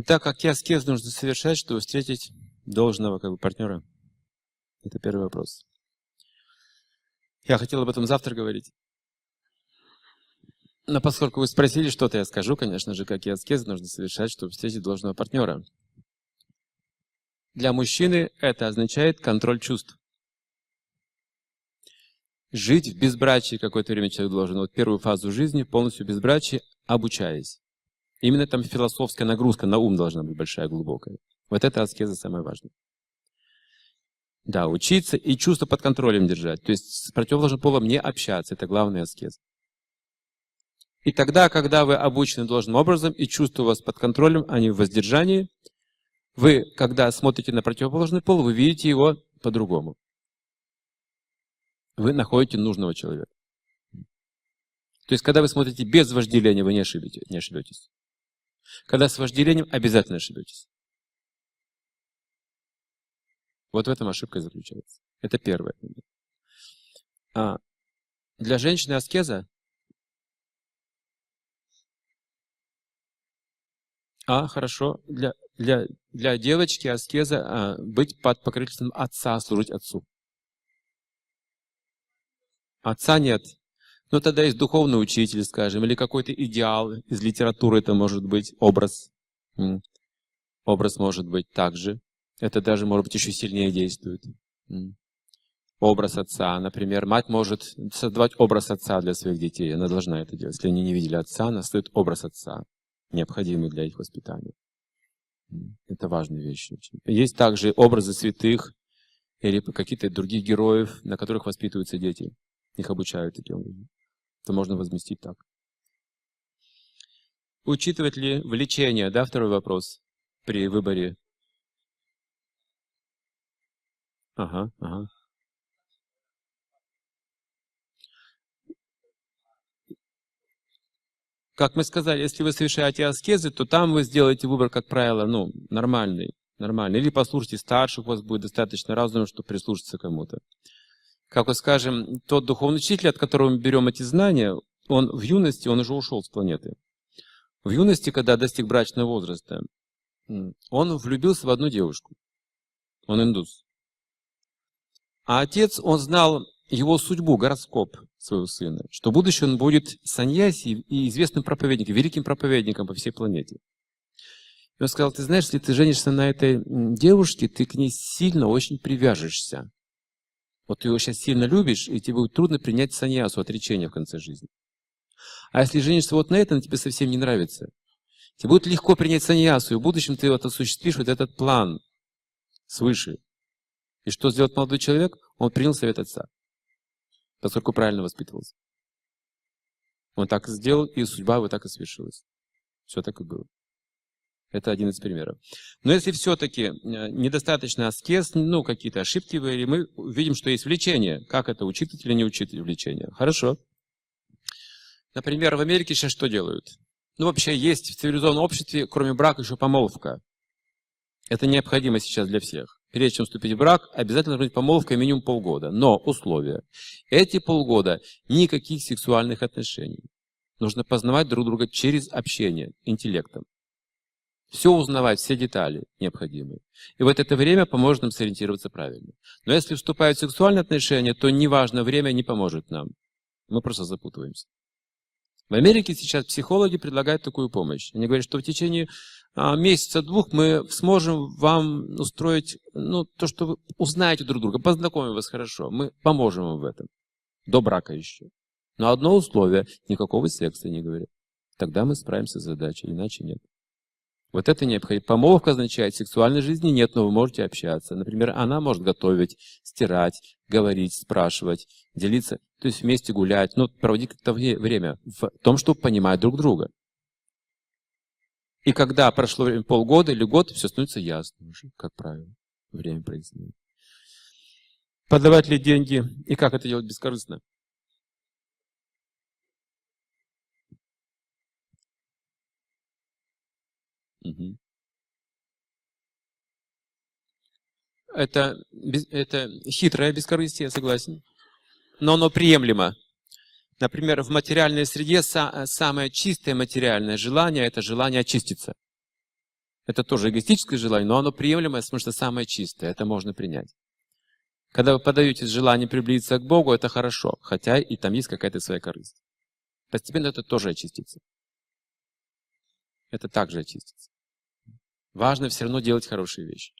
Итак, какие аскезы нужно совершать, чтобы встретить должного как бы, партнера? Это первый вопрос. Я хотел об этом завтра говорить. Но поскольку вы спросили что-то, я скажу, конечно же, какие аскезы нужно совершать, чтобы встретить должного партнера. Для мужчины это означает контроль чувств. Жить в безбрачии какое-то время человек должен. Вот первую фазу жизни полностью в безбрачии, обучаясь. Именно там философская нагрузка на ум должна быть большая, глубокая. Вот это аскеза самое важное. Да, учиться и чувство под контролем держать. То есть с противоположным полом не общаться. Это главный аскез. И тогда, когда вы обучены должным образом, и чувство у вас под контролем, а не в воздержании, вы, когда смотрите на противоположный пол, вы видите его по-другому. Вы находите нужного человека. То есть, когда вы смотрите без вожделения, вы не, ошибете, не ошибетесь. Когда с вожделением, обязательно ошибетесь. Вот в этом ошибка заключается. Это первое. А для женщины аскеза А, хорошо. Для, для, для девочки аскеза а, быть под покровительством отца, служить отцу. Отца нет. Но тогда есть духовный учитель, скажем, или какой-то идеал из литературы, это может быть образ. Образ может быть также. Это даже, может быть, еще сильнее действует. Образ отца. Например, мать может создавать образ отца для своих детей. Она должна это делать. Если они не видели отца, она создает образ отца необходимые для их воспитания. Это важная вещь. Есть также образы святых или какие-то других героев, на которых воспитываются дети. Их обучают таким образом. Это можно возместить так. Учитывать ли влечение, да, второй вопрос, при выборе? Ага, ага. Как мы сказали, если вы совершаете аскезы, то там вы сделаете выбор, как правило, ну, нормальный. нормальный. Или послушайте старших, у вас будет достаточно разумно, чтобы прислушаться кому-то. Как вот скажем, тот духовный учитель, от которого мы берем эти знания, он в юности, он уже ушел с планеты. В юности, когда достиг брачного возраста, он влюбился в одну девушку. Он индус. А отец, он знал его судьбу, гороскоп своего сына, что в будущем он будет саньяси и известным проповедником, великим проповедником по всей планете. И он сказал, ты знаешь, если ты женишься на этой девушке, ты к ней сильно очень привяжешься. Вот ты его сейчас сильно любишь, и тебе будет трудно принять саньясу, отречение в конце жизни. А если женишься вот на этом, тебе совсем не нравится. Тебе будет легко принять саньясу, и в будущем ты вот осуществишь вот этот план свыше. И что сделал молодой человек? Он принял совет отца поскольку правильно воспитывался. Он так сделал, и судьба его так и свершилась. Все так и было. Это один из примеров. Но если все-таки э, недостаточно аскез, ну, какие-то ошибки были, мы видим, что есть влечение. Как это, учитывать или не учитывать влечение? Хорошо. Например, в Америке сейчас что делают? Ну, вообще есть в цивилизованном обществе, кроме брака, еще помолвка. Это необходимо сейчас для всех прежде чем вступить в брак, обязательно должна быть помолвка минимум полгода. Но условия. Эти полгода никаких сексуальных отношений. Нужно познавать друг друга через общение, интеллектом. Все узнавать, все детали необходимые. И вот это время поможет нам сориентироваться правильно. Но если вступают в сексуальные отношения, то неважно, время не поможет нам. Мы просто запутываемся. В Америке сейчас психологи предлагают такую помощь. Они говорят, что в течение а, месяца-двух мы сможем вам устроить ну, то, что вы узнаете друг друга, познакомим вас хорошо. Мы поможем вам в этом. До брака еще. Но одно условие – никакого секса не говорят. Тогда мы справимся с задачей, иначе нет. Вот это необходимо. Помолвка означает, сексуальной жизни нет, но вы можете общаться. Например, она может готовить, стирать, говорить, спрашивать, делиться, то есть вместе гулять, но проводить как-то время в том, чтобы понимать друг друга. И когда прошло время, полгода или год, все становится ясно уже, как правило. Время прояснено. Подавать ли деньги и как это делать бескорыстно? Это, это хитрое бескорыстие, я согласен. Но оно приемлемо. Например, в материальной среде самое чистое материальное желание – это желание очиститься. Это тоже эгоистическое желание, но оно приемлемое, потому что самое чистое, это можно принять. Когда вы подаетесь желание приблизиться к Богу, это хорошо, хотя и там есть какая-то своя корысть. Постепенно это тоже очистится. Это также очистится. Важно все равно делать хорошие вещи.